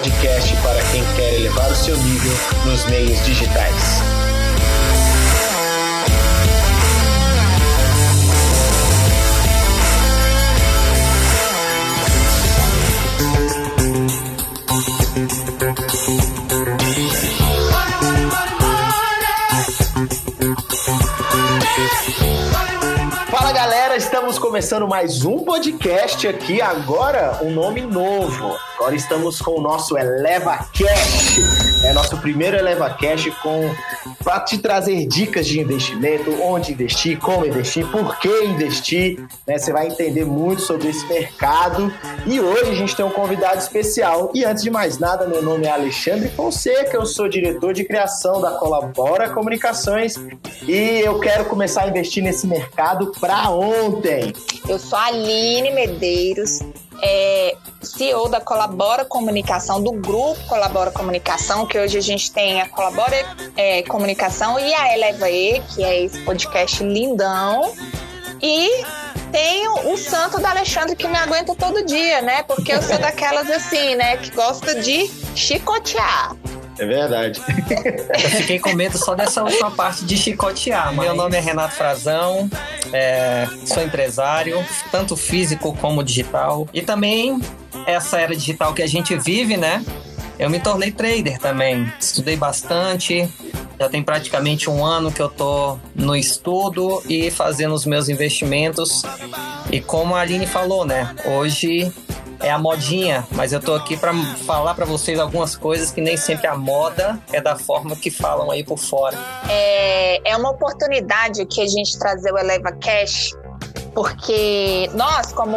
podcast para quem quer elevar o seu nível nos meios digitais. estamos começando mais um podcast aqui. Agora, um nome novo. Agora estamos com o nosso Eleva Cash. É nosso primeiro Eleva Cash com para te trazer dicas de investimento, onde investir, como investir, por que investir. Né? Você vai entender muito sobre esse mercado. E hoje a gente tem um convidado especial. E antes de mais nada, meu nome é Alexandre Fonseca, eu sou diretor de criação da Colabora Comunicações e eu quero começar a investir nesse mercado para ontem. Eu sou a Aline Medeiros, é, CEO da Colabora Comunicação, do grupo Colabora Comunicação, que hoje a gente tem a Colabora é, Comunicação e a Eleva E, que é esse podcast lindão. E tenho o santo da Alexandre que me aguenta todo dia, né? Porque eu sou daquelas assim, né? Que gosta de chicotear. É verdade. Eu fiquei com medo só dessa última parte de chicotear. Mas... Meu nome é Renato Frazão, é, sou empresário, tanto físico como digital. E também essa era digital que a gente vive, né? Eu me tornei trader também. Estudei bastante. Já tem praticamente um ano que eu tô no estudo e fazendo os meus investimentos. E como a Aline falou, né? Hoje é a modinha, mas eu tô aqui para falar para vocês algumas coisas que nem sempre a moda é da forma que falam aí por fora. É, é uma oportunidade que a gente trazer o Eleva Cash, porque nós, como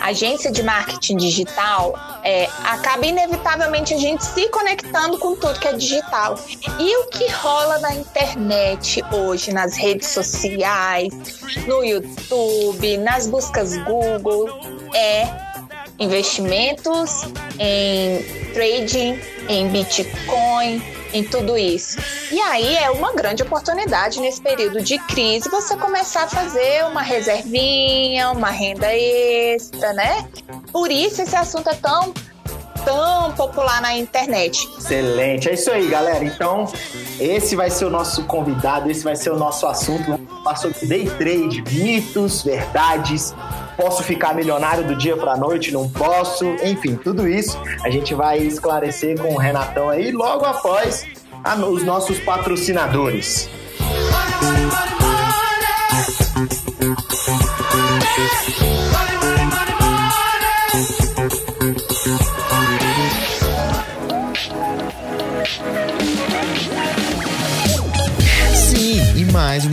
agência de marketing digital, é, acaba inevitavelmente a gente se conectando com tudo que é digital. E o que rola na internet hoje, nas redes sociais, no YouTube, nas buscas Google, é investimentos, em trading, em Bitcoin, em tudo isso. E aí é uma grande oportunidade nesse período de crise você começar a fazer uma reservinha, uma renda extra, né? Por isso esse assunto é tão tão popular na internet. Excelente, é isso aí, galera. Então, esse vai ser o nosso convidado, esse vai ser o nosso assunto. Vamos falar sobre day trade, mitos, verdades, posso ficar milionário do dia para noite, não posso, enfim, tudo isso a gente vai esclarecer com o Renatão aí logo após a, os nossos patrocinadores. mais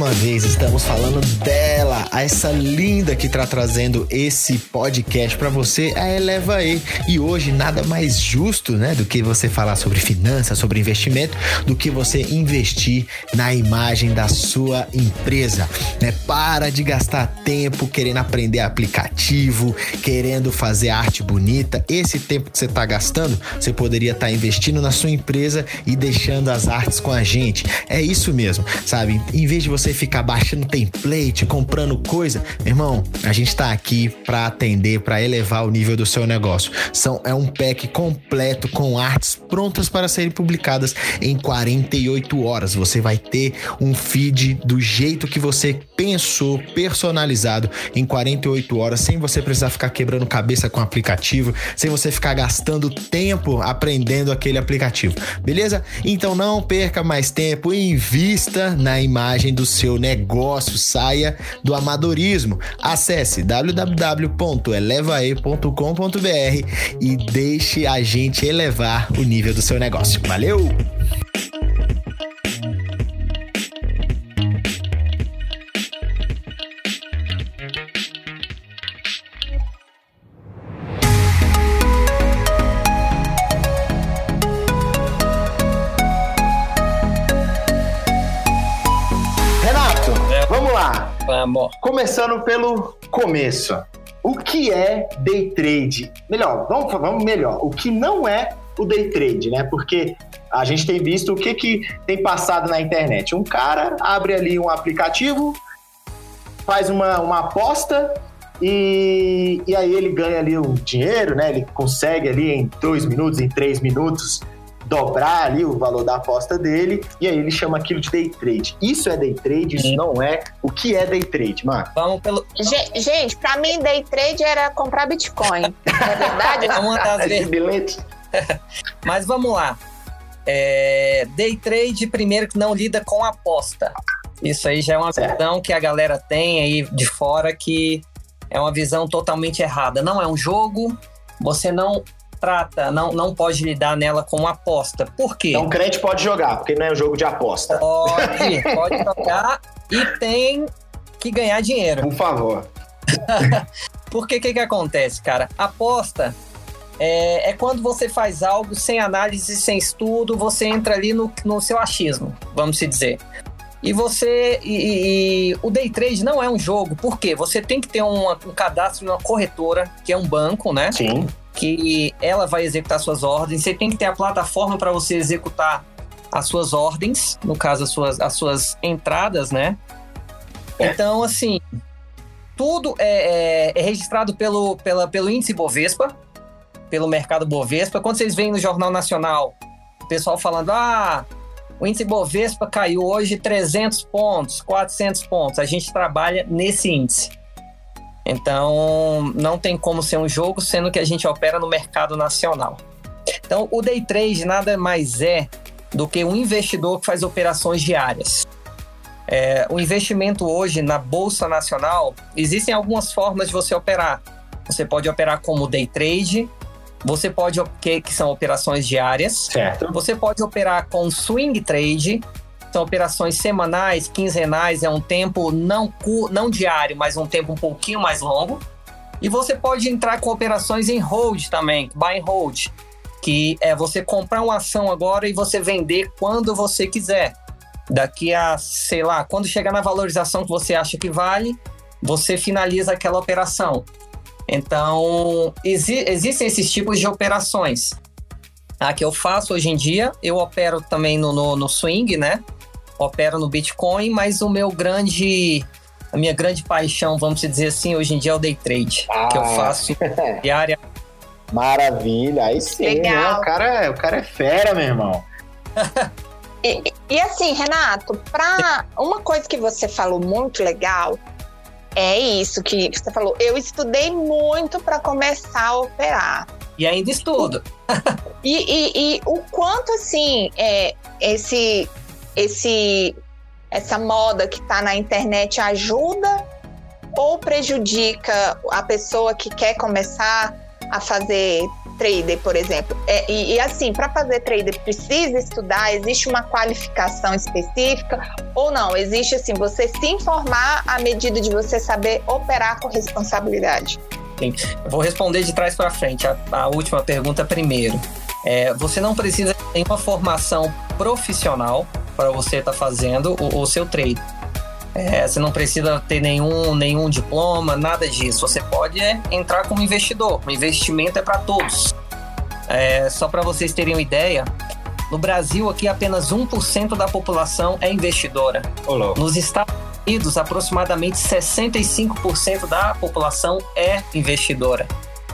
uma vez estamos falando dela, essa linda que está trazendo esse podcast para você, a Eleva E. E hoje nada mais justo, né, do que você falar sobre finanças, sobre investimento, do que você investir na imagem da sua empresa, né? Para de gastar tempo querendo aprender aplicativo, querendo fazer arte bonita. Esse tempo que você está gastando, você poderia estar tá investindo na sua empresa e deixando as artes com a gente. É isso mesmo, sabe? vez de você ficar baixando template, comprando coisa, irmão, a gente está aqui para atender, para elevar o nível do seu negócio. São, é um pack completo com artes prontas para serem publicadas em 48 horas. Você vai ter um feed do jeito que você pensou, personalizado em 48 horas, sem você precisar ficar quebrando cabeça com o aplicativo, sem você ficar gastando tempo aprendendo aquele aplicativo. Beleza? Então não perca mais tempo, invista na imagem do seu negócio, saia do amadorismo. Acesse www.elevae.com.br e deixe a gente elevar o nível do seu negócio. Valeu! Começando pelo começo. O que é day trade? Melhor, vamos, vamos melhor. O que não é o day trade, né? Porque a gente tem visto o que, que tem passado na internet. Um cara abre ali um aplicativo, faz uma, uma aposta E, e aí ele ganha ali o dinheiro, né? Ele consegue ali em dois minutos, em três minutos, dobrar ali o valor da aposta dele, e aí ele chama aquilo de day trade. Isso é day trade, isso não é. O que é day trade, Marco? Vamos pelo. Gente, gente para mim, day trade era comprar Bitcoin. é verdade? é uma das vezes. Mas vamos lá. É, day trade, primeiro, que não lida com aposta. Isso aí já é uma certo. visão que a galera tem aí de fora que é uma visão totalmente errada. Não é um jogo, você não trata, não, não pode lidar nela como aposta. Por quê? Então, crente pode jogar, porque não é um jogo de aposta. Pode, pode jogar e tem que ganhar dinheiro. Por favor. porque o que, que acontece, cara? Aposta é, é, quando você faz algo sem análise, sem estudo, você entra ali no, no seu achismo, vamos se dizer. E você. E, e, o day trade não é um jogo, por quê? Você tem que ter uma, um cadastro numa corretora, que é um banco, né? Sim. Que ela vai executar suas ordens. Você tem que ter a plataforma para você executar as suas ordens, no caso, as suas, as suas entradas, né? É. Então, assim, tudo é, é, é registrado pelo, pela, pelo índice Bovespa, pelo mercado Bovespa. Quando vocês veem no Jornal Nacional, o pessoal falando, ah, o índice Bovespa caiu hoje 300 pontos, 400 pontos. A gente trabalha nesse índice. Então, não tem como ser um jogo, sendo que a gente opera no mercado nacional. Então, o day trade nada mais é do que um investidor que faz operações diárias. É, o investimento hoje na Bolsa Nacional, existem algumas formas de você operar. Você pode operar como day trade, você pode, que, que são operações diárias. Certo. Você pode operar com swing trade, são operações semanais, quinzenais, é um tempo não, não diário, mas um tempo um pouquinho mais longo. E você pode entrar com operações em hold também, buy and hold, que é você comprar uma ação agora e você vender quando você quiser. Daqui a, sei lá, quando chegar na valorização que você acha que vale, você finaliza aquela operação. Então, exi existem esses tipos de operações. A que eu faço hoje em dia, eu opero também no, no, no swing, né? Opero no Bitcoin, mas o meu grande a minha grande paixão, vamos dizer assim, hoje em dia é o day trade, ah. que eu ah. faço diária. Maravilha, aí sim, Legal. Né? O, cara, é, o cara é fera, meu irmão. e, e, assim, Renato, para uma coisa que você falou muito legal é isso que você falou. Eu estudei muito para começar a operar. E ainda estudo. e, e, e, o quanto assim é, esse, esse, essa moda que está na internet ajuda ou prejudica a pessoa que quer começar a fazer trader, por exemplo. É, e, e, assim, para fazer trader precisa estudar, existe uma qualificação específica ou não? Existe assim, você se informar à medida de você saber operar com responsabilidade. Sim. vou responder de trás para frente. A, a, última pergunta primeiro. É, você não precisa ter uma formação profissional para você estar tá fazendo o, o seu trade. É, você não precisa ter nenhum, nenhum diploma, nada disso. Você pode é, entrar como investidor. O investimento é para todos. É, só para vocês terem uma ideia, no Brasil aqui apenas 1% da população é investidora. Olá. Nos Estados Unidos, aproximadamente 65% da população é investidora.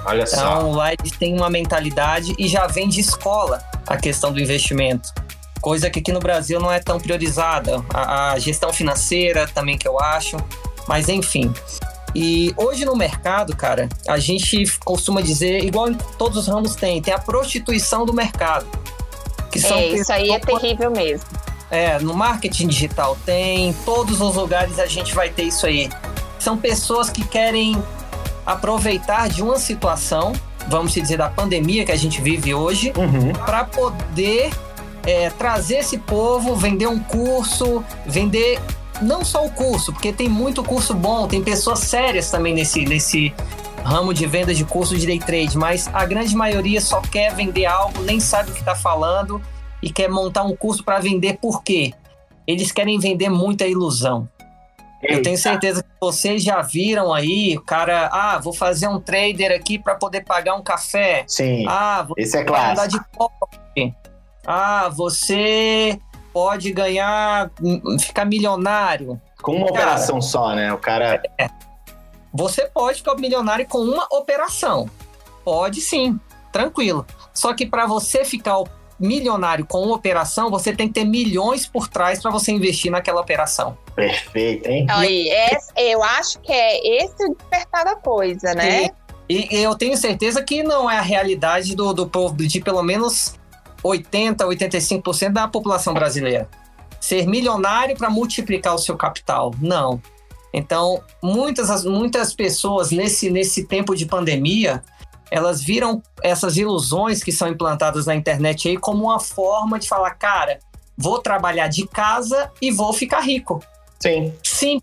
Olha então, só. Então lá eles têm uma mentalidade e já vem de escola a questão do investimento coisa que aqui no Brasil não é tão priorizada. A, a gestão financeira também que eu acho, mas enfim. E hoje no mercado, cara, a gente costuma dizer, igual em todos os ramos tem, tem a prostituição do mercado. Que são é, isso aí é terrível mesmo. É, no marketing digital tem, em todos os lugares a gente vai ter isso aí. São pessoas que querem aproveitar de uma situação, vamos dizer, da pandemia que a gente vive hoje, uhum. para poder é, trazer esse povo, vender um curso, vender não só o curso, porque tem muito curso bom, tem pessoas sérias também nesse, nesse ramo de vendas de curso de day trade, mas a grande maioria só quer vender algo, nem sabe o que está falando e quer montar um curso para vender por quê? Eles querem vender muita ilusão. Eita. Eu tenho certeza que vocês já viram aí, o cara, ah, vou fazer um trader aqui para poder pagar um café. Sim. Ah, esse é clássico. andar de pobre. Ah, você pode ganhar, ficar milionário. Com uma cara, operação só, né? O cara. É. Você pode ficar milionário com uma operação. Pode sim, tranquilo. Só que para você ficar milionário com uma operação, você tem que ter milhões por trás para você investir naquela operação. Perfeito, hein? Aí, é, eu acho que é esse o despertar da coisa, né? E, e, eu tenho certeza que não é a realidade do, do povo de pelo menos 80, 85% da população brasileira. Ser milionário para multiplicar o seu capital. Não. Então, muitas, muitas pessoas nesse, nesse tempo de pandemia, elas viram essas ilusões que são implantadas na internet aí como uma forma de falar, cara, vou trabalhar de casa e vou ficar rico. Sim. Sim,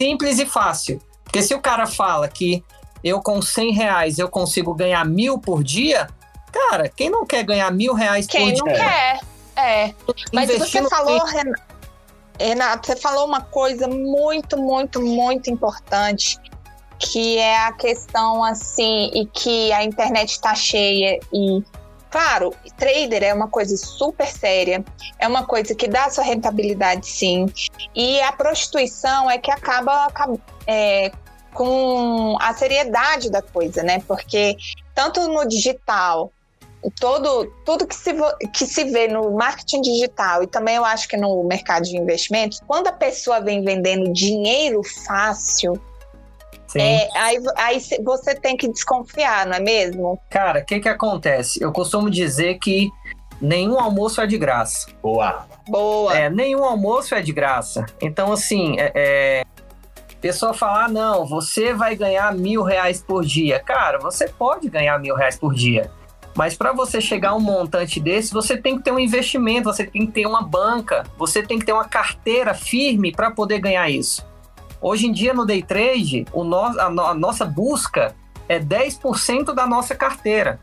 simples e fácil. Porque se o cara fala que eu com 100 reais eu consigo ganhar mil por dia, cara, quem não quer ganhar mil reais quem por dia? Quem não quer, é. Mas você falou, Renato, você falou uma coisa muito, muito, muito importante que é a questão assim, e que a internet está cheia e Claro, trader é uma coisa super séria, é uma coisa que dá sua rentabilidade sim. E a prostituição é que acaba é, com a seriedade da coisa, né? Porque tanto no digital, todo, tudo que se, que se vê no marketing digital e também eu acho que no mercado de investimentos, quando a pessoa vem vendendo dinheiro fácil, é, aí, aí você tem que desconfiar, não é mesmo? Cara, o que que acontece? Eu costumo dizer que nenhum almoço é de graça. Boa. Boa. É, nenhum almoço é de graça. Então, assim, é, é, pessoa falar, ah, não, você vai ganhar mil reais por dia. Cara, você pode ganhar mil reais por dia. Mas para você chegar a um montante desse, você tem que ter um investimento, você tem que ter uma banca, você tem que ter uma carteira firme para poder ganhar isso. Hoje em dia, no day trade, o no, a, no, a nossa busca é 10% da nossa carteira.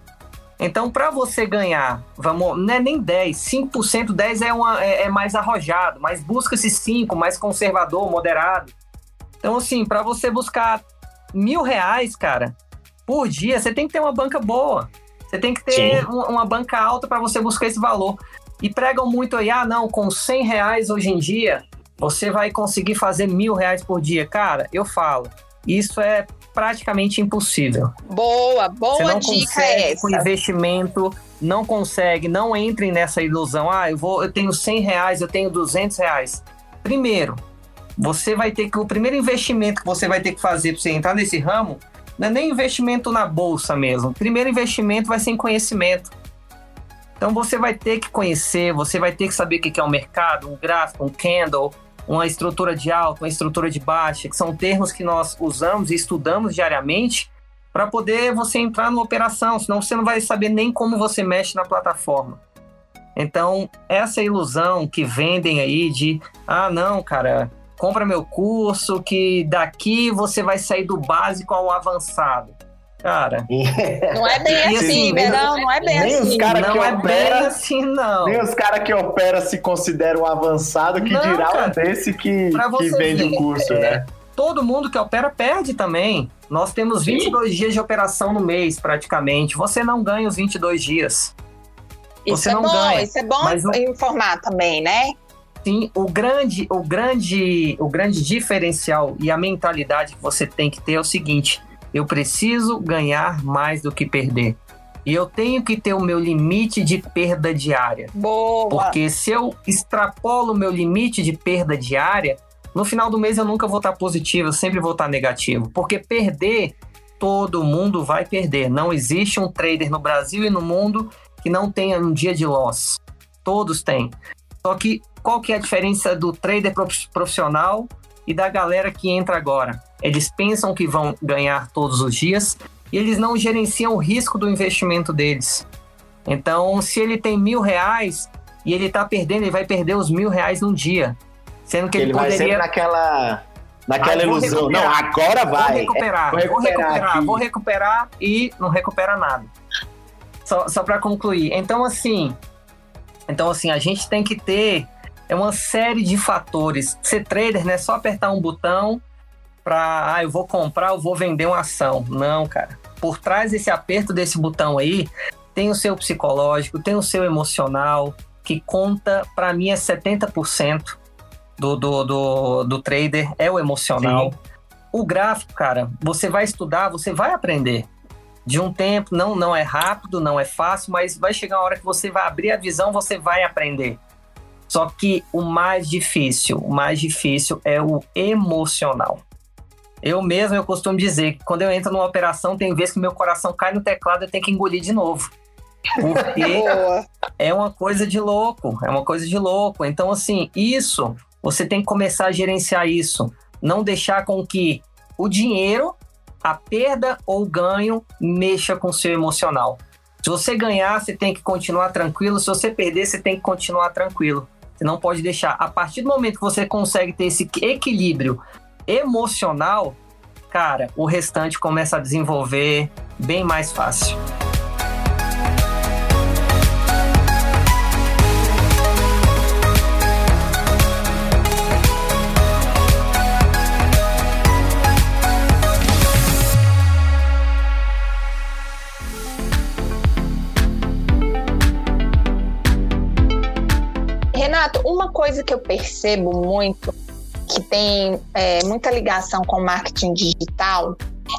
Então, para você ganhar, vamos, não é nem 10, 5%, 10 é, uma, é, é mais arrojado, mas busca-se 5, mais conservador, moderado. Então, assim, para você buscar mil reais, cara, por dia, você tem que ter uma banca boa. Você tem que ter uma, uma banca alta para você buscar esse valor. E pregam muito aí, ah, não, com 100 reais hoje em dia, você vai conseguir fazer mil reais por dia. Cara, eu falo, isso é praticamente impossível. Boa, boa Você não dica consegue essa. com investimento, não consegue, não entrem nessa ilusão. Ah, eu vou, eu tenho 100 reais, eu tenho 200 reais. Primeiro, você vai ter que o primeiro investimento que você vai ter que fazer para você entrar nesse ramo não é nem investimento na bolsa mesmo. O primeiro investimento vai ser em conhecimento. Então você vai ter que conhecer, você vai ter que saber o que é um mercado, um gráfico, um candle, uma estrutura de alta, uma estrutura de baixa, que são termos que nós usamos e estudamos diariamente para poder você entrar numa operação, senão você não vai saber nem como você mexe na plataforma. Então, essa ilusão que vendem aí de, ah, não, cara, compra meu curso que daqui você vai sair do básico ao avançado. Cara, não é bem assim, assim Verão, não é bem nem assim. Os cara não que é opera, bem assim, não. Nem os caras que operam se consideram avançado, que Não, dirá um cara. desse que, que vende o curso, é, né? Todo mundo que opera perde também. Nós temos Sim. 22 dias de operação no mês, praticamente. Você não ganha os 22 dias. Isso Você é não bom, ganha, isso é bom mas o- informar também, né? Sim, o grande, o grande, o grande diferencial e a mentalidade que você tem que ter é o seguinte: eu preciso ganhar mais do que perder. E eu tenho que ter o meu limite de perda diária. Boa. Porque se eu extrapolo o meu limite de perda diária, no final do mês eu nunca vou estar positivo, eu sempre vou estar negativo. Porque perder, todo mundo vai perder. Não existe um trader no Brasil e no mundo que não tenha um dia de loss. Todos têm. Só que qual que é a diferença do trader prof- profissional e da galera que entra agora? Eles pensam que vão ganhar todos os dias e eles não gerenciam o risco do investimento deles. Então, se ele tem mil reais e ele tá perdendo, ele vai perder os mil reais num dia. Sendo que ele, Ele vai sempre poderia. naquela, naquela Ah, vou ilusão. Não, recuperar. agora Vou vai. recuperar, vou vou recuperar recuperar, aqui. vou recuperar e não recupera nada. Só, só para concluir. Então, assim, então, assim, a gente tem que ter é uma série de fatores. Ser trader não é só apertar um botão para, ah, eu vou comprar, eu vou vender uma ação. Não, cara. Por trás desse aperto desse botão aí, tem o seu psicológico, tem o seu emocional, que conta, para mim, é 70% do, do, do, do trader, é o emocional. o gráfico, cara, você vai estudar, você vai aprender. De um tempo, não, não é rápido, não é fácil, mas vai chegar uma hora que você vai abrir a visão, você vai aprender. Só que o mais difícil, o mais difícil é o emocional. Eu mesmo, eu costumo dizer que quando eu entro numa operação, tem vezes que meu coração cai no teclado e eu tenho que engolir de novo. Porque é uma coisa de louco, é uma coisa de louco. Então, assim, isso, você tem que começar a gerenciar isso. Não deixar com que o dinheiro, a perda ou o ganho mexa com o seu emocional. Se você ganhar, você tem que continuar tranquilo. Se você perder, você tem que continuar tranquilo. Você não pode deixar. A partir do momento que você consegue ter esse equilíbrio emocional, cara, o restante começa a desenvolver bem mais fácil. Renato, uma coisa que eu percebo muito que tem é, muita ligação com marketing digital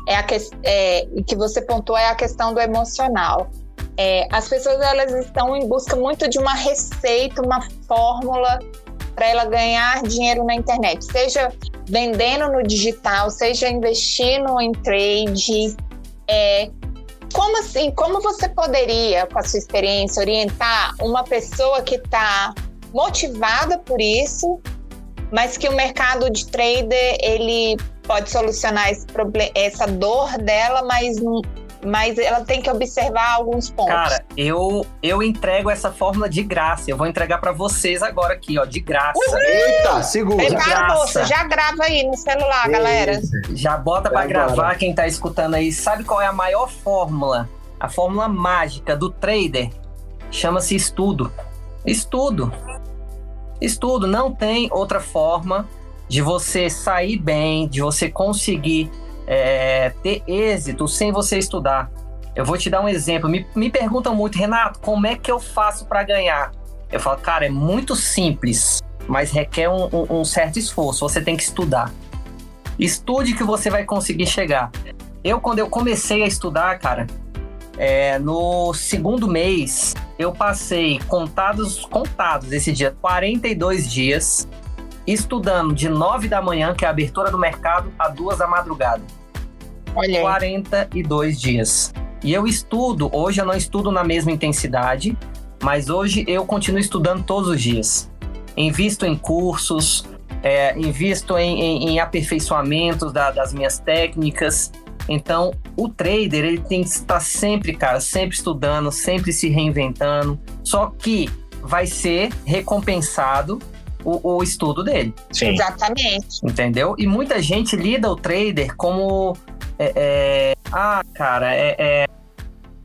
é a que, é, que você pontuou é a questão do emocional. É, as pessoas elas estão em busca muito de uma receita, uma fórmula para ela ganhar dinheiro na internet, seja vendendo no digital, seja investindo em trade. É, como assim? Como você poderia, com a sua experiência, orientar uma pessoa que está motivada por isso mas que o mercado de trader ele pode solucionar esse problema, essa dor dela, mas mas ela tem que observar alguns pontos. Cara, eu eu entrego essa fórmula de graça. Eu vou entregar para vocês agora aqui, ó, de graça. Uhum. Eita, segura. Prepara, moça, já grava aí no celular, galera. Já bota para gravar quem tá escutando aí. Sabe qual é a maior fórmula? A fórmula mágica do trader chama-se estudo. Estudo. Estudo, não tem outra forma de você sair bem, de você conseguir é, ter êxito sem você estudar. Eu vou te dar um exemplo. Me, me perguntam muito, Renato, como é que eu faço para ganhar? Eu falo, cara, é muito simples, mas requer um, um, um certo esforço. Você tem que estudar. Estude que você vai conseguir chegar. Eu, quando eu comecei a estudar, cara, é, no segundo mês, eu passei contados, contados esse dia, 42 dias, estudando de 9 da manhã, que é a abertura do mercado, a 2 da madrugada. Olha aí. 42 dias. E eu estudo, hoje eu não estudo na mesma intensidade, mas hoje eu continuo estudando todos os dias. Invisto em cursos, é, invisto em, em, em aperfeiçoamentos da, das minhas técnicas, então, o trader, ele tem que estar sempre, cara, sempre estudando, sempre se reinventando. Só que vai ser recompensado o, o estudo dele. Sim. Exatamente. Entendeu? E muita gente lida o trader como. É, é, ah, cara, é, é,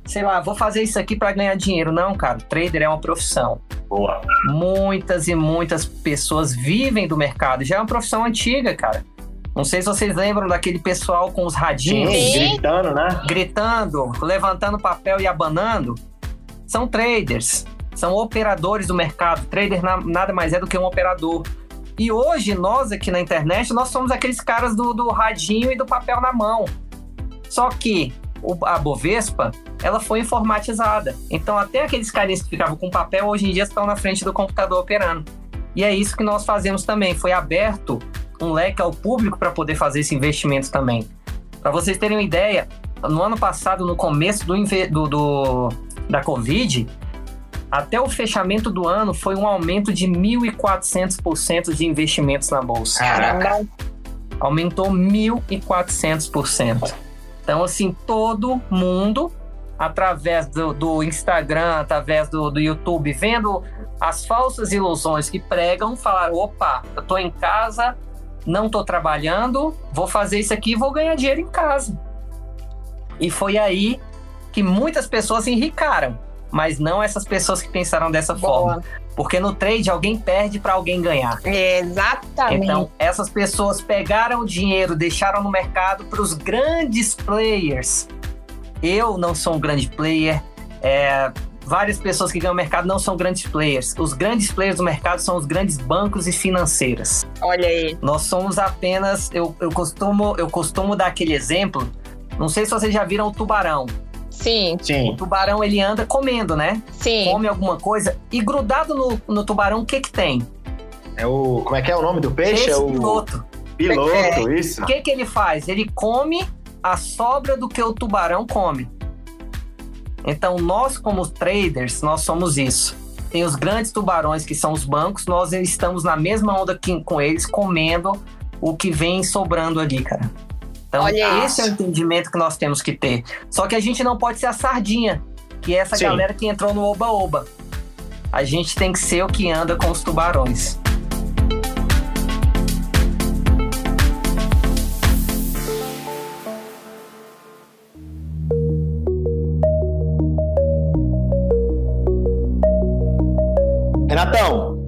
Sei lá, vou fazer isso aqui para ganhar dinheiro. Não, cara, trader é uma profissão. Boa. Muitas e muitas pessoas vivem do mercado. Já é uma profissão antiga, cara. Não sei se vocês lembram daquele pessoal com os radinhos. Sim, gritando, né? Gritando, levantando papel e abanando. São traders, são operadores do mercado. Trader nada mais é do que um operador. E hoje, nós aqui na internet, nós somos aqueles caras do, do radinho e do papel na mão. Só que a Bovespa, ela foi informatizada. Então, até aqueles carinhas que ficavam com papel, hoje em dia estão na frente do computador operando. E é isso que nós fazemos também. Foi aberto um leque ao público para poder fazer esse investimento também. Para vocês terem uma ideia, no ano passado, no começo do, do, do, da Covid, até o fechamento do ano foi um aumento de 1.400% de investimentos na bolsa. Caraca! Aumentou 1.400%. Então, assim, todo mundo, através do, do Instagram, através do, do YouTube, vendo as falsas ilusões que pregam, falaram: opa, eu tô em casa, não estou trabalhando, vou fazer isso aqui e vou ganhar dinheiro em casa. E foi aí que muitas pessoas enricaram, mas não essas pessoas que pensaram dessa Boa. forma. Porque no trade alguém perde para alguém ganhar. Exatamente. Então, essas pessoas pegaram o dinheiro, deixaram no mercado para os grandes players. Eu não sou um grande player. É, várias pessoas que ganham mercado não são grandes players. Os grandes players do mercado são os grandes bancos e financeiras. Olha aí. Nós somos apenas. Eu, eu, costumo, eu costumo dar aquele exemplo. Não sei se vocês já viram o tubarão. Sim. Sim. O tubarão ele anda comendo, né? Sim. Come alguma coisa. E grudado no, no tubarão, o que que tem? É o. Como é que é o nome do peixe? Esse é o piloto. piloto, isso. O que que ele faz? Ele come a sobra do que o tubarão come. Então, nós como traders, nós somos isso. Tem os grandes tubarões, que são os bancos, nós estamos na mesma onda que, com eles, comendo o que vem sobrando ali, cara. Então, Olha esse isso. é o entendimento que nós temos que ter. Só que a gente não pode ser a sardinha, que é essa Sim. galera que entrou no oba-oba. A gente tem que ser o que anda com os tubarões.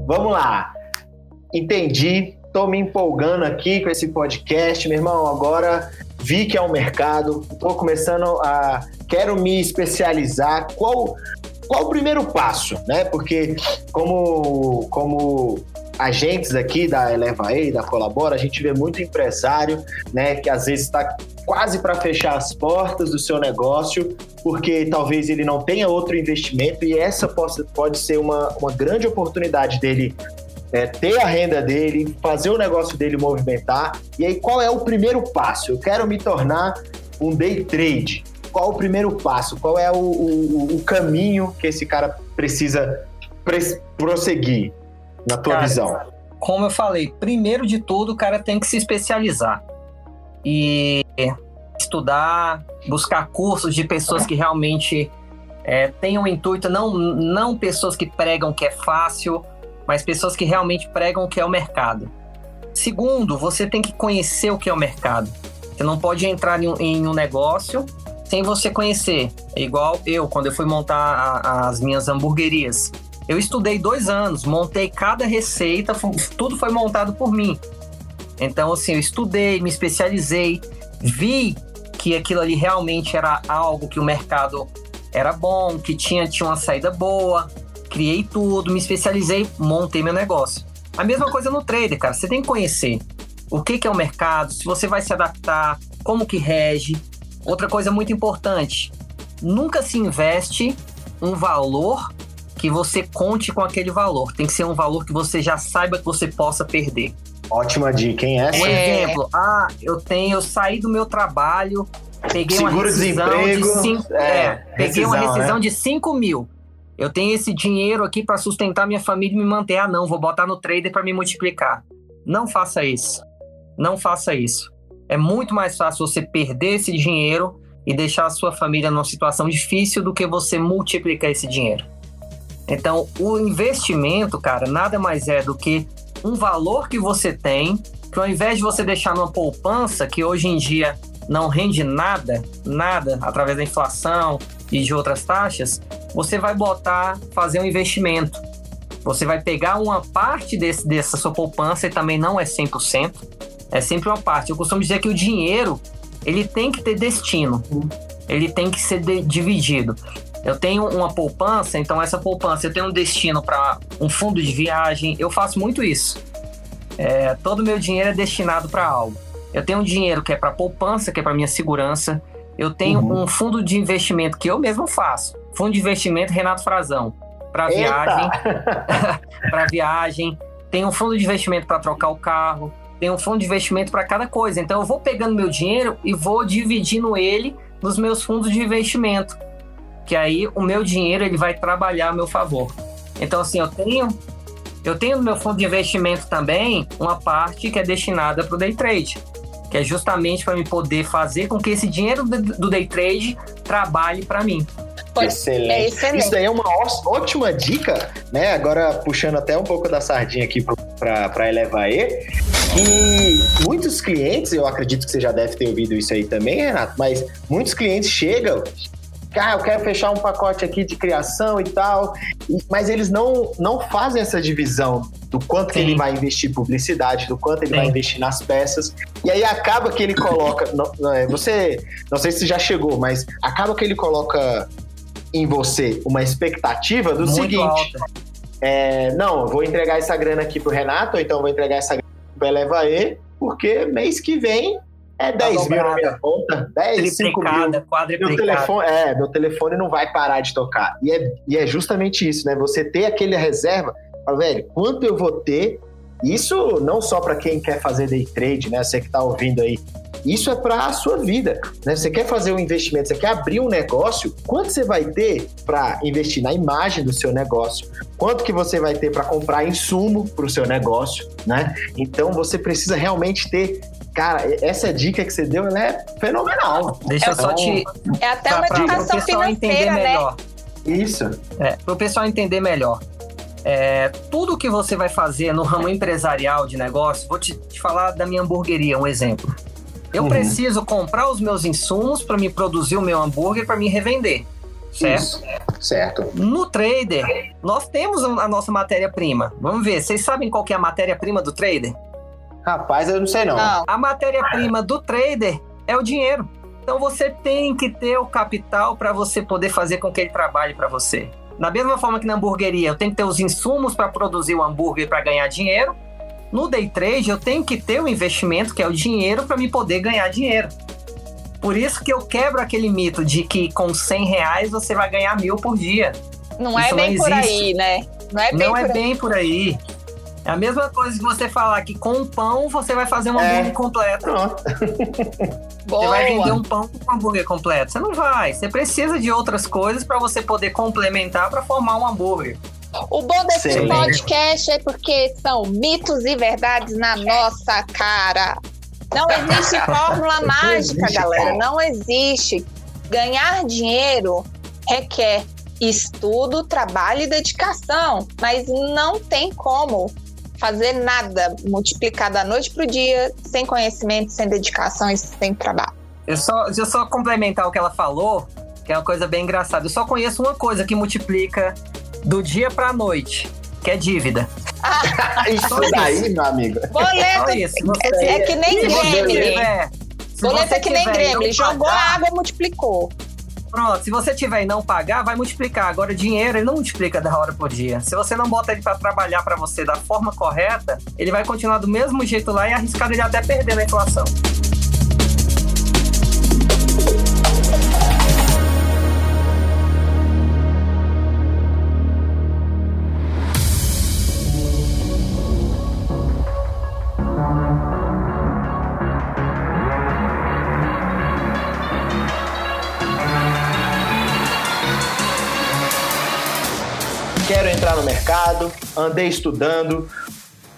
Vamos lá. Entendi, tô me empolgando aqui com esse podcast, meu irmão. Agora vi que é um mercado, tô começando a. Quero me especializar. Qual, qual o primeiro passo, né? Porque, como, como agentes aqui da Eleva E, da Colabora, a gente vê muito empresário, né, que às vezes está quase para fechar as portas do seu negócio, porque talvez ele não tenha outro investimento e essa possa, pode ser uma, uma grande oportunidade dele é, ter a renda dele, fazer o negócio dele movimentar. E aí, qual é o primeiro passo? Eu quero me tornar um day trade. Qual o primeiro passo? Qual é o, o, o caminho que esse cara precisa prosseguir, na tua Cara, visão? como eu falei, primeiro de tudo, o cara tem que se especializar e estudar, buscar cursos de pessoas que realmente é, tenham um intuito, não, não pessoas que pregam que é fácil, mas pessoas que realmente pregam que é o mercado. Segundo, você tem que conhecer o que é o mercado. Você não pode entrar em um, em um negócio sem você conhecer. É igual eu, quando eu fui montar a- as minhas hamburguerias. Eu estudei dois anos, montei cada receita, tudo foi montado por mim. Então, assim, eu estudei, me especializei, vi que aquilo ali realmente era algo que o mercado era bom, que tinha, tinha uma saída boa, criei tudo, me especializei, montei meu negócio. A mesma coisa no trader, cara, você tem que conhecer o que, que é o mercado, se você vai se adaptar, como que rege. Outra coisa muito importante, nunca se investe um valor que você conte com aquele valor. Tem que ser um valor que você já saiba que você possa perder. Ótima dica, hein? Essa Por É. exemplo, ah, eu tenho, eu saí do meu trabalho, peguei uma rescisão de cinco, é, é, peguei uma rescisão, rescisão né? de 5 mil. Eu tenho esse dinheiro aqui para sustentar minha família e me manter. Ah, não, vou botar no trader para me multiplicar. Não faça isso. Não faça isso. É muito mais fácil você perder esse dinheiro e deixar a sua família numa situação difícil do que você multiplicar esse dinheiro. Então, o investimento, cara, nada mais é do que um valor que você tem, que ao invés de você deixar numa poupança, que hoje em dia não rende nada, nada, através da inflação e de outras taxas, você vai botar, fazer um investimento. Você vai pegar uma parte desse, dessa sua poupança e também não é 100%, é sempre uma parte. Eu costumo dizer que o dinheiro, ele tem que ter destino, ele tem que ser de- dividido. Eu tenho uma poupança, então essa poupança eu tenho um destino para um fundo de viagem. Eu faço muito isso. É, todo o meu dinheiro é destinado para algo. Eu tenho um dinheiro que é para poupança, que é para minha segurança. Eu tenho Uhum. um fundo de investimento que eu mesmo faço. Fundo de investimento Renato Frazão. Para viagem, para viagem. Tem um fundo de investimento para trocar o carro. Tem um fundo de investimento para cada coisa. Então eu vou pegando meu dinheiro e vou dividindo ele nos meus fundos de investimento. Que aí o meu dinheiro ele vai trabalhar a meu favor. Então assim, eu tenho eu tenho no meu fundo de investimento também uma parte que é destinada para o day trade, que é justamente para me poder fazer com que esse dinheiro do day trade trabalhe para mim. Excelente. É excelente. Isso daí é uma ótima dica, né? Agora puxando até um pouco da sardinha aqui para elevar E. E muitos clientes, eu acredito que você já deve ter ouvido isso aí também, Renato, mas muitos clientes chegam, cara, eu quero fechar um pacote aqui de criação e tal, mas eles não, não fazem essa divisão do quanto que Sim. ele vai investir em publicidade, do quanto ele Sim. vai investir nas peças, e aí acaba que ele coloca, não- é, você, não sei se já chegou, mas acaba que ele coloca em você uma expectativa do muito seguinte: é, não, vou entregar essa grana aqui pro Renato, ou então vou entregar essa grana pro E, porque mês que vem é 10 mil na minha conta, 10, 5 mil. Meu telefone, é, meu telefone não vai parar de tocar. E é, e é justamente isso, né? Você ter aquele reserva, fala, velho, quanto eu vou ter? Isso não só para quem quer fazer day trade, né? Você que tá ouvindo aí, isso é para a sua vida. Né? Você quer fazer um investimento, você quer abrir um negócio, quanto você vai ter para investir na imagem do seu negócio? Quanto que você vai ter para comprar insumo para o seu negócio? Né? Então você precisa realmente ter Cara, essa dica que você deu, ela é fenomenal. Deixa eu só te. É até uma educação financeira, né? Melhor. Isso. É, para o pessoal entender melhor. É, tudo que você vai fazer no ramo empresarial de negócio, vou te, te falar da minha hamburgueria, um exemplo. Eu uhum. preciso comprar os meus insumos para me produzir o meu hambúrguer para me revender. Certo? Isso. Certo. No trader, nós temos a nossa matéria-prima. Vamos ver, vocês sabem qual que é a matéria-prima do trader? Rapaz, eu não sei não. não. A matéria-prima do trader é o dinheiro. Então você tem que ter o capital para você poder fazer com que ele trabalhe para você. Da mesma forma que na hamburgueria, eu tenho que ter os insumos para produzir o hambúrguer para ganhar dinheiro. No day trade, eu tenho que ter o um investimento, que é o dinheiro, para me poder ganhar dinheiro. Por isso que eu quebro aquele mito de que com 100 reais você vai ganhar mil por dia. Não é isso é bem não por aí, né? Não é bem, não por, é aí. bem por aí. É a mesma coisa que você falar que com pão você vai fazer um é. hambúrguer completo. Pronto. você vai vender um pão com um hambúrguer completo. Você não vai. Você precisa de outras coisas para você poder complementar para formar um hambúrguer. O bom desse Sim. podcast é porque são mitos e verdades na nossa cara. Não existe fórmula mágica, existe galera. Não existe. Ganhar dinheiro requer estudo, trabalho e dedicação, mas não tem como fazer nada multiplicar da noite para o dia sem conhecimento, sem dedicação e sem trabalho. Eu só, eu só complementar o que ela falou, que é uma coisa bem engraçada. Eu só conheço uma coisa que multiplica do dia para a noite, que é dívida. Ah, isso daí, meu amigo. Boleto isso, é, é, que nem Gremlin. Boleto é que nem Gremlin. Jogou a água e multiplicou. Pronto, se você tiver e não pagar, vai multiplicar. Agora, dinheiro, ele não multiplica da hora por dia. Se você não bota ele para trabalhar para você da forma correta, ele vai continuar do mesmo jeito lá e arriscar ele até perder na inflação. No mercado, andei estudando,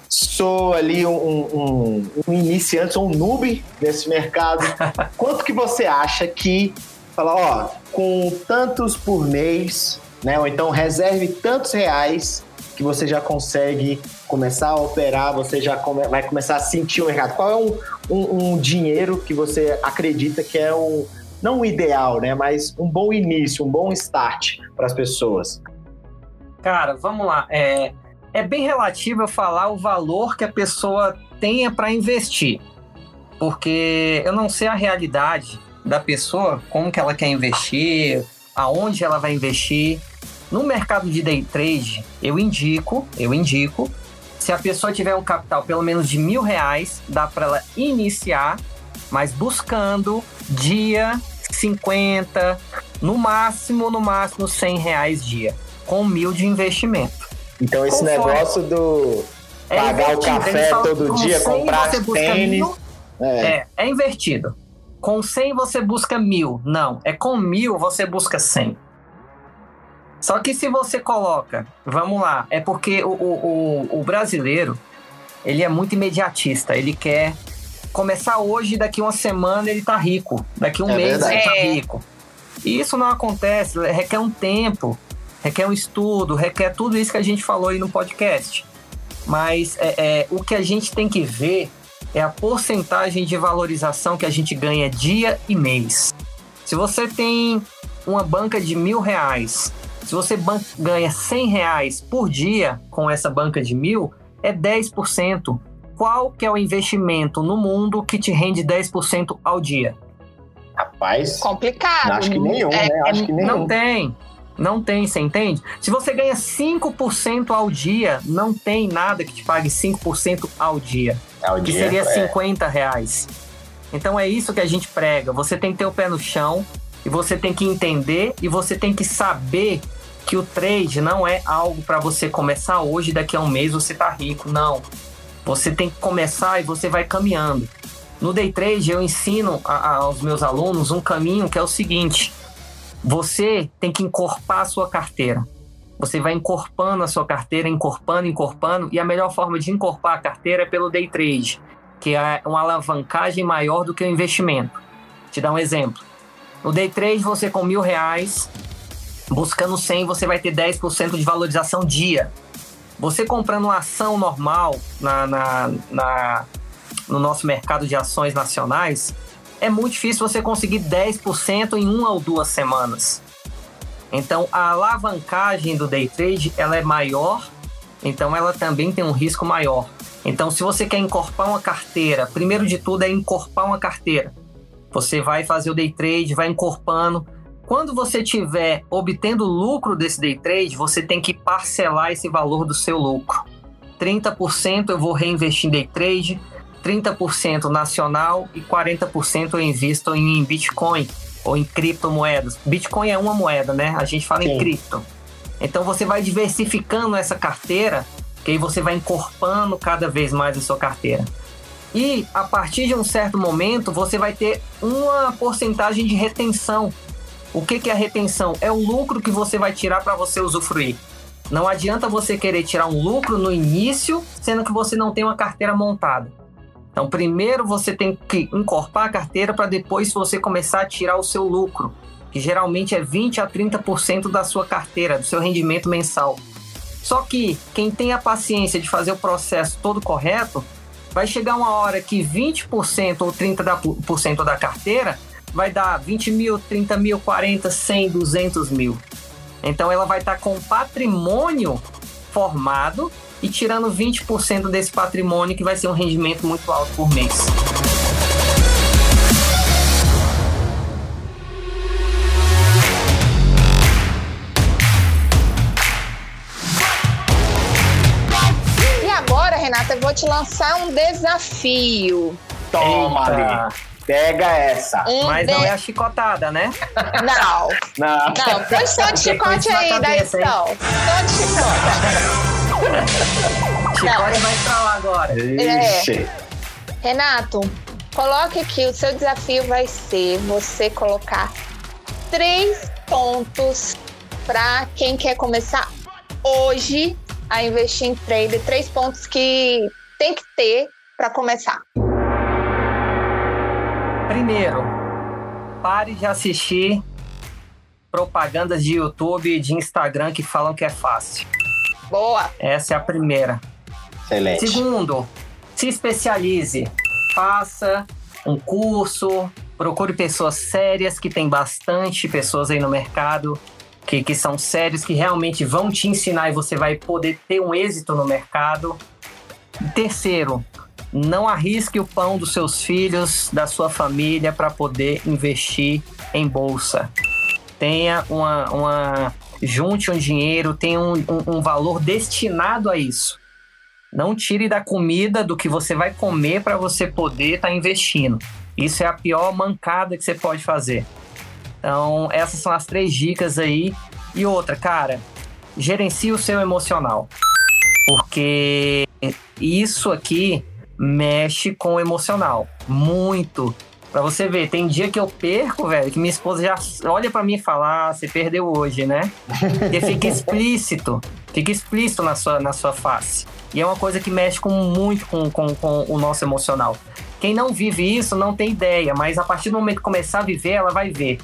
sou ali um, um, um iniciante, sou um noob nesse mercado. Quanto que você acha que, fala, ó, com tantos por mês, né, ou então reserve tantos reais que você já consegue começar a operar, você já come, vai começar a sentir o mercado. Qual é um, um, um dinheiro que você acredita que é o não o ideal, né, mas um bom início, um bom start para as pessoas? Cara, vamos lá. É, é bem relativo eu falar o valor que a pessoa tenha para investir. Porque eu não sei a realidade da pessoa, como que ela quer investir, aonde ela vai investir. No mercado de day trade, eu indico, eu indico, se a pessoa tiver um capital pelo menos de mil reais, dá para ela iniciar, mas buscando dia 50, no máximo, no máximo 100 reais dia com mil de investimento. Então esse Conforme negócio do é pagar o café todo dia, comprar tênis... Mil, é. é, é invertido. Com 100 você busca mil. Não, é com mil você busca 100. Só que se você coloca, vamos lá, é porque o, o, o, brasileiro, ele é muito imediatista, ele quer começar hoje, daqui uma semana ele tá rico, daqui um é mês verdade. ele tá é. rico. E isso não acontece, requer um tempo requer um estudo, requer tudo isso que a gente falou aí no podcast. Mas é, é, o que a gente tem que ver é a porcentagem de valorização que a gente ganha dia e mês. Se você tem uma banca de mil reais, se você ganha cem reais por dia com essa banca de mil, é 10%. Qual que é o investimento no mundo que te rende 10% ao dia? Rapaz. Complicado. Acho que nenhum, é, né? Acho que nenhum. Não tem. Não tem, você entende? Se você ganha 5% ao dia, não tem nada que te pague 5% ao dia. é que seria 50 é. reais. Então é isso que a gente prega. Você tem que ter o pé no chão e você tem que entender e você tem que saber que o trade não é algo para você começar hoje daqui a um mês você tá rico. Não. Você tem que começar e você vai caminhando. No day trade eu ensino a, a, aos meus alunos um caminho que é o seguinte: você tem que encorpar a sua carteira. Você vai encorpando a sua carteira, encorpando, encorpando, e a melhor forma de encorpar a carteira é pelo day trade, que é uma alavancagem maior do que o investimento. Te dar um exemplo. No day trade, você com mil reais, buscando 100, você vai ter 10% de valorização dia. Você comprando uma ação normal na, na, na, no nosso mercado de ações nacionais, é muito difícil você conseguir 10% em uma ou duas semanas. Então, a alavancagem do day trade ela é maior, então ela também tem um risco maior. Então, se você quer incorporar uma carteira, primeiro de tudo é incorporar uma carteira. Você vai fazer o day trade, vai incorporando. Quando você estiver obtendo lucro desse day trade, você tem que parcelar esse valor do seu lucro. 30% eu vou reinvestir em day trade, 30% nacional e 40% eu invisto em Bitcoin ou em criptomoedas. Bitcoin é uma moeda, né? A gente fala Sim. em cripto. Então você vai diversificando essa carteira, que aí você vai encorpando cada vez mais a sua carteira. E a partir de um certo momento, você vai ter uma porcentagem de retenção. O que, que é a retenção? É o lucro que você vai tirar para você usufruir. Não adianta você querer tirar um lucro no início, sendo que você não tem uma carteira montada. Então, primeiro você tem que encorpar a carteira para depois você começar a tirar o seu lucro, que geralmente é 20 a 30% da ssua carteira, do seu rendimento mensal. Só que quem tem a paciência de fazer o processo todo correto, vai chegar uma hora que 20% ou 30% da carteira vai dar 20 mil, 30 mil, 40, 100, 200 mil. Então ela vai estar com patrimônio formado e tirando 20% desse patrimônio, que vai ser um rendimento muito alto por mês. E agora, Renata, eu vou te lançar um desafio. Toma, ali. Pega essa. Um Mas de... não é a chicotada, né? Não. Não. Não, põe só de chicote aí da edição. Só de chicote. Chicote vai pra lá agora. É. Renato, coloque aqui, o seu desafio vai ser você colocar três pontos para quem quer começar hoje a investir em trade, três pontos que tem que ter para começar. Primeiro, pare de assistir propagandas de YouTube e de Instagram que falam que é fácil. Boa. Essa é a primeira. Excelente. Segundo, se especialize. Faça um curso, procure pessoas sérias, que tem bastante pessoas aí no mercado, que, que são sérios, que realmente vão te ensinar e você vai poder ter um êxito no mercado. Terceiro, não arrisque o pão dos seus filhos, da sua família, para poder investir em bolsa. Tenha uma, uma junte um dinheiro, tenha um, um, um valor destinado a isso. Não tire da comida do que você vai comer para você poder estar tá investindo. Isso é a pior mancada que você pode fazer. Então, essas são as três dicas aí. E outra, cara, gerencie o seu emocional. Porque isso aqui mexe com o emocional. Muito. Pra você ver, tem dia que eu perco, velho, que minha esposa já olha para mim e fala: ah, você perdeu hoje, né? e fica explícito, fica explícito na sua, na sua face. E é uma coisa que mexe com, muito com, com, com o nosso emocional. Quem não vive isso não tem ideia, mas a partir do momento que começar a viver, ela vai ver.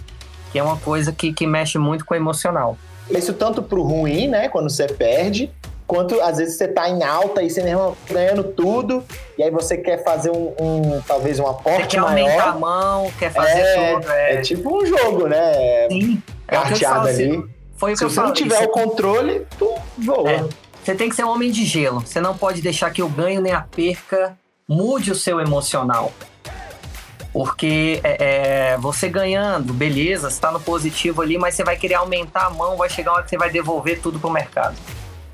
Que é uma coisa que, que mexe muito com o emocional. Isso tanto pro ruim, né? Quando você perde, quanto às vezes você tá em alta e você mesmo ganhando tudo, e aí você quer fazer um, um talvez um aporte você quer maior. aumentar a mão, quer fazer é, tudo. É. é tipo um jogo, né? Sim. É Carteado ali. Foi Se você não tiver o controle, tu voa. É. Você tem que ser um homem de gelo. Você não pode deixar que o ganho nem a perca mude o seu emocional. Porque é, é, você ganhando, beleza, está no positivo ali, mas você vai querer aumentar a mão, vai chegar uma hora que você vai devolver tudo pro mercado.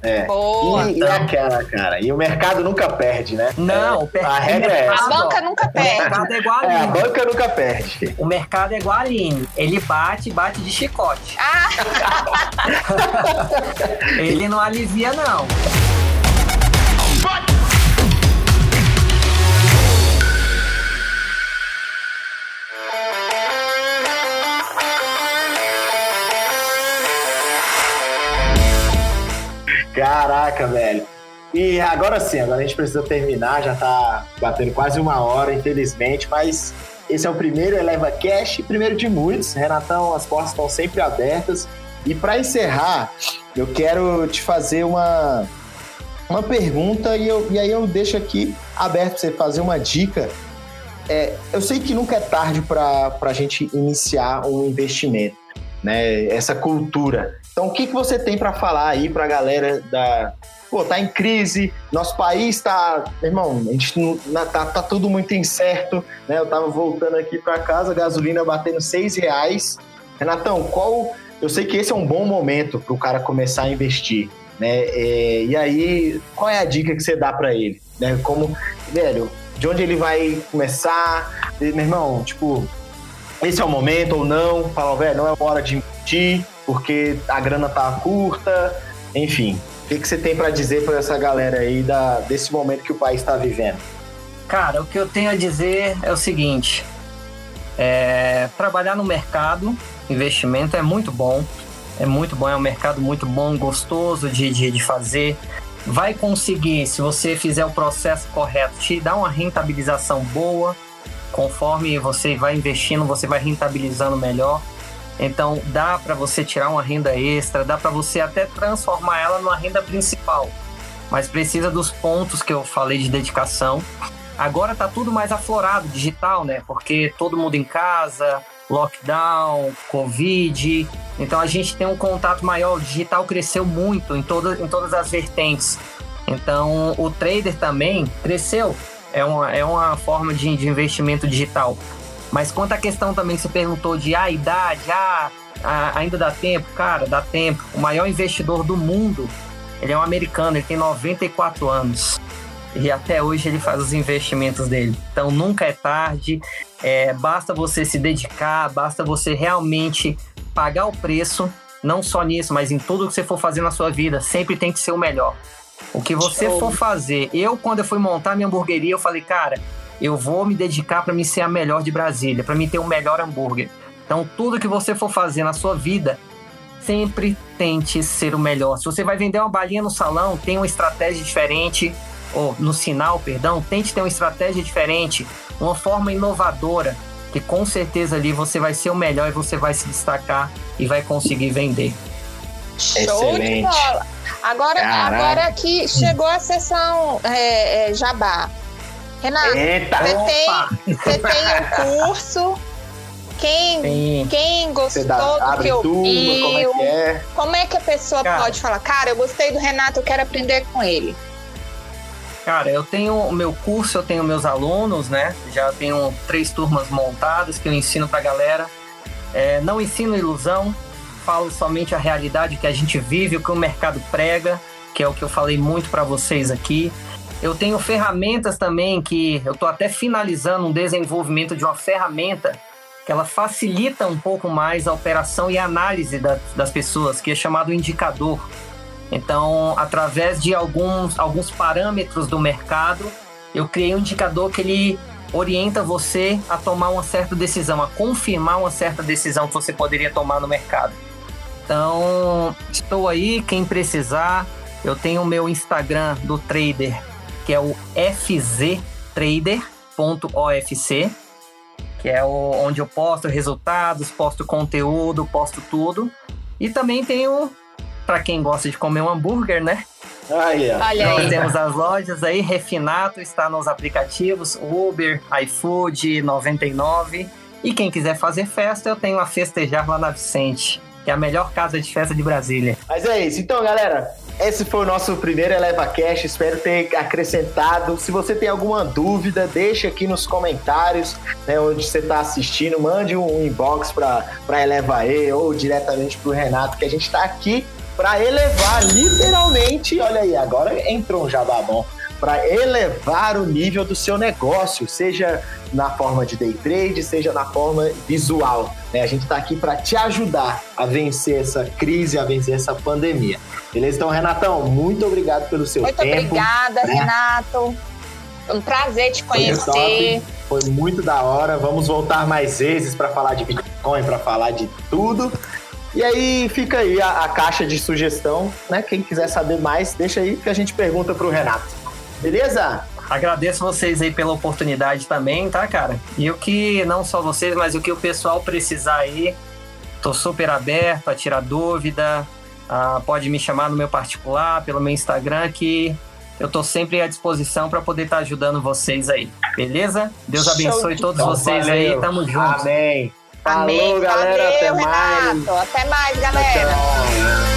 É. Boa. E, e aquela, cara. E o mercado nunca perde, né? Não, é, a regra é essa. A banca nunca perde. O mercado é igual a, é, a banca nunca perde. O mercado é igual a Aline. Ele bate, bate de chicote. Ah. Ele não alivia, não. Caraca, velho. E agora sim, agora a gente precisa terminar, já tá batendo quase uma hora, infelizmente, mas esse é o primeiro Eleva Cash, primeiro de muitos. Renatão, as portas estão sempre abertas. E para encerrar, eu quero te fazer uma, uma pergunta e, eu, e aí eu deixo aqui aberto para você fazer uma dica. É, eu sei que nunca é tarde para a gente iniciar um investimento, né? Essa cultura. Então, o que, que você tem para falar aí para a galera da. Pô, tá em crise, nosso país tá. Irmão, a gente não, tá, tá tudo muito incerto, né? Eu tava voltando aqui para casa, gasolina batendo seis reais. Renatão, qual. Eu sei que esse é um bom momento para o cara começar a investir, né? É, e aí, qual é a dica que você dá para ele? Né? Como, velho, de onde ele vai começar? Meu irmão, tipo, esse é o momento ou não? Fala, velho, não é hora de investir porque a grana tá curta, enfim. O que, que você tem para dizer para essa galera aí da, desse momento que o país está vivendo? Cara, o que eu tenho a dizer é o seguinte: é, trabalhar no mercado, investimento é muito bom, é muito bom, é um mercado muito bom, gostoso de, de, de fazer. Vai conseguir, se você fizer o processo correto, te dar uma rentabilização boa. Conforme você vai investindo, você vai rentabilizando melhor. Então dá para você tirar uma renda extra, dá para você até transformar ela numa renda principal. Mas precisa dos pontos que eu falei de dedicação. Agora tá tudo mais aflorado, digital, né? Porque todo mundo em casa, lockdown, covid. Então a gente tem um contato maior. O digital cresceu muito em, toda, em todas as vertentes. Então o trader também cresceu. É uma, é uma forma de, de investimento digital. Mas quanto à questão também que você perguntou de ah, idade, ah, ainda dá tempo, cara, dá tempo. O maior investidor do mundo, ele é um americano, ele tem 94 anos. E até hoje ele faz os investimentos dele. Então nunca é tarde, é, basta você se dedicar, basta você realmente pagar o preço, não só nisso, mas em tudo que você for fazer na sua vida, sempre tem que ser o melhor. O que você Show. for fazer. Eu, quando eu fui montar minha hamburgueria, eu falei, cara, eu vou me dedicar para me ser a melhor de Brasília, para me ter o melhor hambúrguer. Então, tudo que você for fazer na sua vida, sempre tente ser o melhor. Se você vai vender uma balinha no salão, tenha uma estratégia diferente, ou no sinal, perdão, tente ter uma estratégia diferente, uma forma inovadora, que com certeza ali você vai ser o melhor e você vai se destacar e vai conseguir vender. Show Excelente. de bola! Agora, agora que chegou a sessão é, é, Jabá. Renato, você tem, você tem um curso. Quem, quem gostou dá, do que ouviu, como é que, é? como é que a pessoa cara, pode falar, cara, eu gostei do Renato, eu quero aprender com ele? Cara, eu tenho o meu curso, eu tenho meus alunos, né? Já tenho três turmas montadas que eu ensino pra galera. É, não ensino ilusão, falo somente a realidade que a gente vive, o que o mercado prega, que é o que eu falei muito para vocês aqui. Eu tenho ferramentas também que eu estou até finalizando um desenvolvimento de uma ferramenta que ela facilita um pouco mais a operação e a análise da, das pessoas, que é chamado indicador. Então, através de alguns, alguns parâmetros do mercado, eu criei um indicador que ele orienta você a tomar uma certa decisão, a confirmar uma certa decisão que você poderia tomar no mercado. Então, estou aí, quem precisar, eu tenho o meu Instagram do trader que é o fztrader.ofc, que é o, onde eu posto resultados, posto conteúdo, posto tudo. E também tenho, para quem gosta de comer um hambúrguer, né? Aí, Olha Nós temos as lojas aí, Refinato está nos aplicativos, Uber, iFood, 99. E quem quiser fazer festa, eu tenho a Festejar lá na Vicente, que é a melhor casa de festa de Brasília. Mas é isso. Então, galera, esse foi o nosso primeiro Eleva Cash, espero ter acrescentado. Se você tem alguma dúvida, deixe aqui nos comentários, né, onde você está assistindo, mande um inbox para Eleva E ou diretamente para o Renato, que a gente está aqui para elevar literalmente, olha aí, agora entrou um jabá bom, para elevar o nível do seu negócio, seja na forma de day trade, seja na forma visual. Né? A gente está aqui para te ajudar a vencer essa crise, a vencer essa pandemia. Beleza? Então, Renatão, muito obrigado pelo seu muito tempo. Muito obrigada, né? Renato. Um prazer te conhecer. Foi, Foi muito da hora. Vamos voltar mais vezes para falar de Bitcoin, para falar de tudo. E aí fica aí a, a, caixa de sugestão, né? Quem quiser saber mais, deixa aí que a gente pergunta pro Renato. Beleza? Agradeço vocês aí pela oportunidade também, tá, cara? E o que, não só vocês, mas o que o pessoal precisar aí, tô super aberto a tirar dúvida. Ah, pode me chamar no meu particular, pelo meu Instagram, que eu tô sempre à disposição para poder estar tá ajudando vocês aí. Beleza? Deus abençoe todos vocês valeu. aí. Tamo junto. Amém. Amém. Falou, galera. Valeu, até Renato. mais. Até mais, galera. Tchau.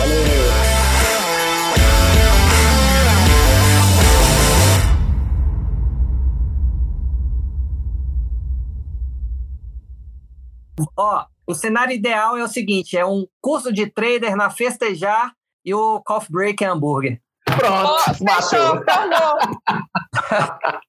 Ó, o cenário ideal é o seguinte: é um curso de trader na Festejar e o Coffee Break hambúrguer. Pronto, oh, matou. Fechou,